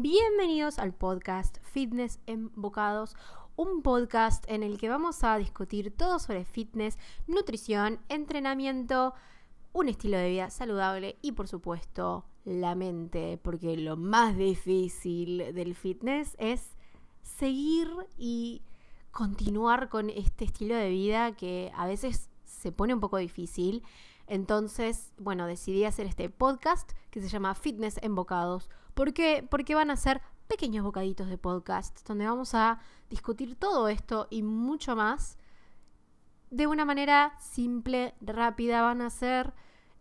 Bienvenidos al podcast Fitness en Bocados, un podcast en el que vamos a discutir todo sobre fitness, nutrición, entrenamiento, un estilo de vida saludable y por supuesto la mente, porque lo más difícil del fitness es seguir y continuar con este estilo de vida que a veces se pone un poco difícil. Entonces, bueno, decidí hacer este podcast que se llama Fitness en Bocados. ¿Por qué? Porque van a ser pequeños bocaditos de podcast donde vamos a discutir todo esto y mucho más de una manera simple, rápida. Van a ser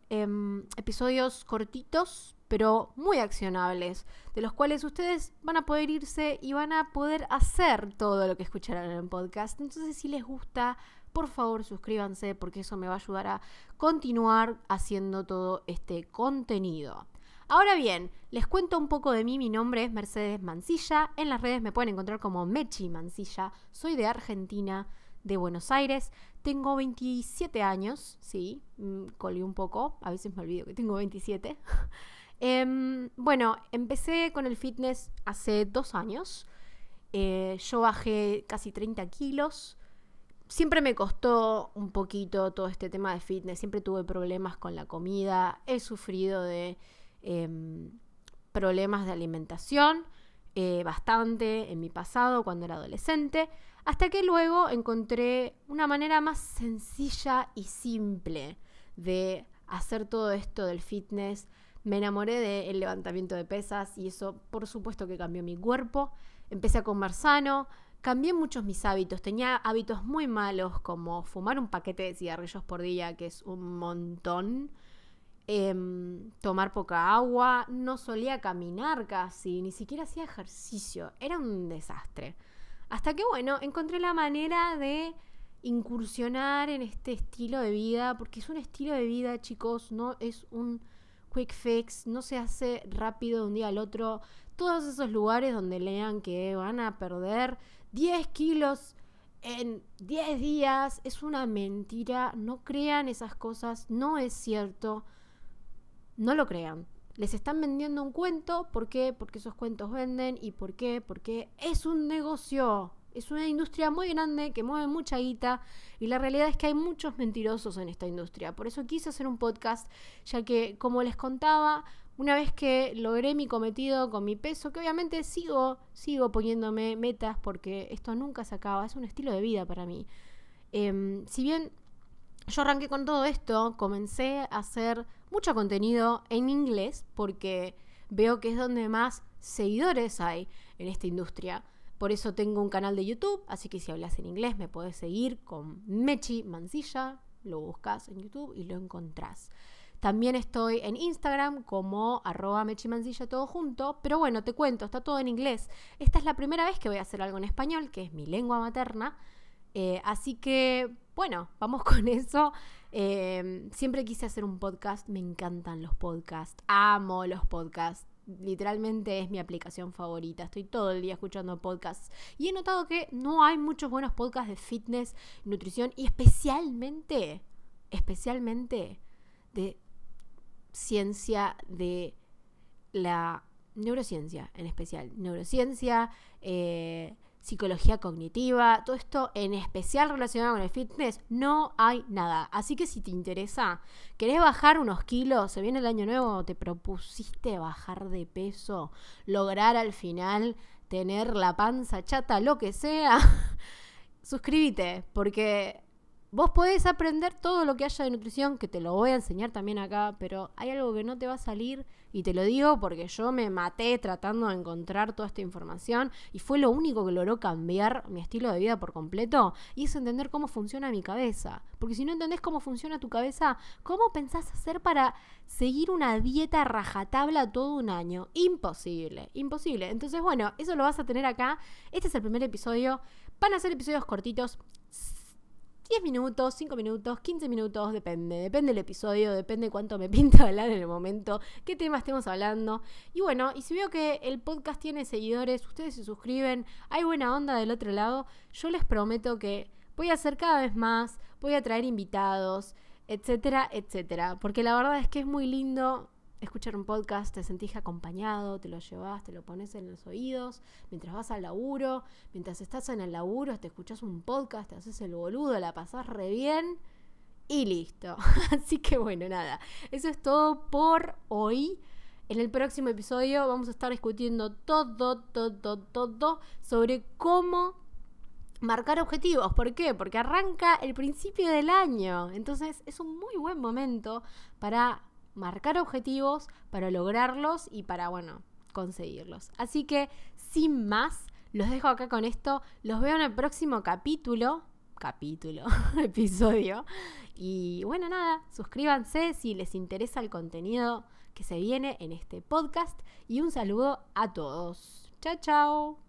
em, episodios cortitos, pero muy accionables, de los cuales ustedes van a poder irse y van a poder hacer todo lo que escucharán en el podcast. Entonces, si les gusta, por favor suscríbanse porque eso me va a ayudar a continuar haciendo todo este contenido. Ahora bien, les cuento un poco de mí. Mi nombre es Mercedes Mancilla. En las redes me pueden encontrar como Mechi Mancilla. Soy de Argentina, de Buenos Aires. Tengo 27 años, sí, mm, colí un poco. A veces me olvido que tengo 27. Em, bueno, empecé con el fitness hace dos años. Eh, yo bajé casi 30 kilos. Siempre me costó un poquito todo este tema de fitness. Siempre tuve problemas con la comida. He sufrido de Em, problemas de alimentación eh, bastante en mi pasado cuando era adolescente, hasta que luego encontré una manera más sencilla y simple de hacer todo esto del fitness. Me enamoré del levantamiento de pesas y eso por supuesto que cambió mi cuerpo. Empecé a comer sano, cambié muchos mis hábitos. Tenía hábitos muy malos como fumar un paquete de cigarrillos por día, que es un montón. Em, tomar poca agua, no solía caminar casi, ni siquiera hacía ejercicio, era un desastre. Hasta que bueno, encontré la manera de incursionar en este estilo de vida, porque es un estilo de vida, chicos, no es un quick fix, no se hace rápido de un día al otro. Todos esos lugares donde lean que van a perder 10 kilos en 10 días es una mentira, no crean esas cosas, no es cierto. No lo crean. Les están vendiendo un cuento. ¿Por qué? Porque esos cuentos venden. ¿Y por qué? Porque es un negocio. Es una industria muy grande que mueve mucha guita y la realidad es que hay muchos mentirosos en esta industria. Por eso quise hacer un podcast, ya que, como les contaba, una vez que logré mi cometido con mi peso, que obviamente sigo, sigo poniéndome metas porque esto nunca se acaba, es un estilo de vida para mí. Em, si bien yo arranqué con todo esto, comencé a hacer mucho contenido en inglés porque veo que es donde más seguidores hay en esta industria. Por eso tengo un canal de YouTube, así que si hablas en inglés me puedes seguir con Mechi Mancilla, lo buscas en YouTube y lo encontrás. También estoy en Instagram como arroba mechimancilla todo junto, pero bueno, te cuento, está todo en inglés. Esta es la primera vez que voy a hacer algo en español, que es mi lengua materna, eh, así que, bueno, vamos con eso. Eh, siempre quise hacer un podcast, me encantan los podcasts, amo los podcasts. Literalmente es mi aplicación favorita. Estoy todo el día escuchando podcasts. Y he notado que no hay muchos buenos podcasts de fitness, nutrición y especialmente, especialmente de ciencia de la neurociencia en especial. Neurociencia, eh, psicología cognitiva, todo esto en especial relacionado con el fitness, no hay nada. Así que si te interesa, querés bajar unos kilos, se viene el año nuevo, te propusiste bajar de peso, lograr al final tener la panza chata, lo que sea, suscríbete, porque vos podés aprender todo lo que haya de nutrición, que te lo voy a enseñar también acá, pero hay algo que no te va a salir y te lo digo porque yo me maté tratando de encontrar toda esta información y fue lo único que logró cambiar mi estilo de vida por completo y es entender cómo funciona mi cabeza. Porque si no entendés cómo funciona tu cabeza, ¿cómo pensás hacer para seguir una dieta rajatabla todo un año? Imposible, imposible. Entonces, bueno, eso lo vas a tener acá. Este es el primer episodio. Van a ser episodios cortitos 10 minutos, 5 minutos, 15 minutos, depende. Depende del episodio, depende cuánto me pinta hablar en el momento, qué tema estemos hablando. Y bueno, y si veo que el podcast tiene seguidores, ustedes se suscriben, hay buena onda del otro lado, yo les prometo que voy a hacer cada vez más, voy a traer invitados, etcétera, etcétera. Porque la verdad es que es muy lindo escuchar un podcast, te sentís acompañado, te lo llevas, te lo pones en los oídos, mientras vas al laburo, mientras estás en el laburo, te escuchas un podcast, te haces el boludo, la pasás re bien y listo. Así que bueno, nada, eso es todo por hoy. En el próximo episodio vamos a estar discutiendo todo, todo, todo sobre cómo marcar objetivos. ¿Por qué? Porque arranca el principio del año. Entonces es un muy buen momento para marcar objetivos, para lograrlos y para, bueno, conseguirlos. Así que, sin más, los dejo acá con esto. Los veo en el próximo capítulo. Capítulo, episodio. Y bueno, nada, suscríbanse si les interesa el contenido que se viene en este podcast. Y un saludo a todos. Chao, chao.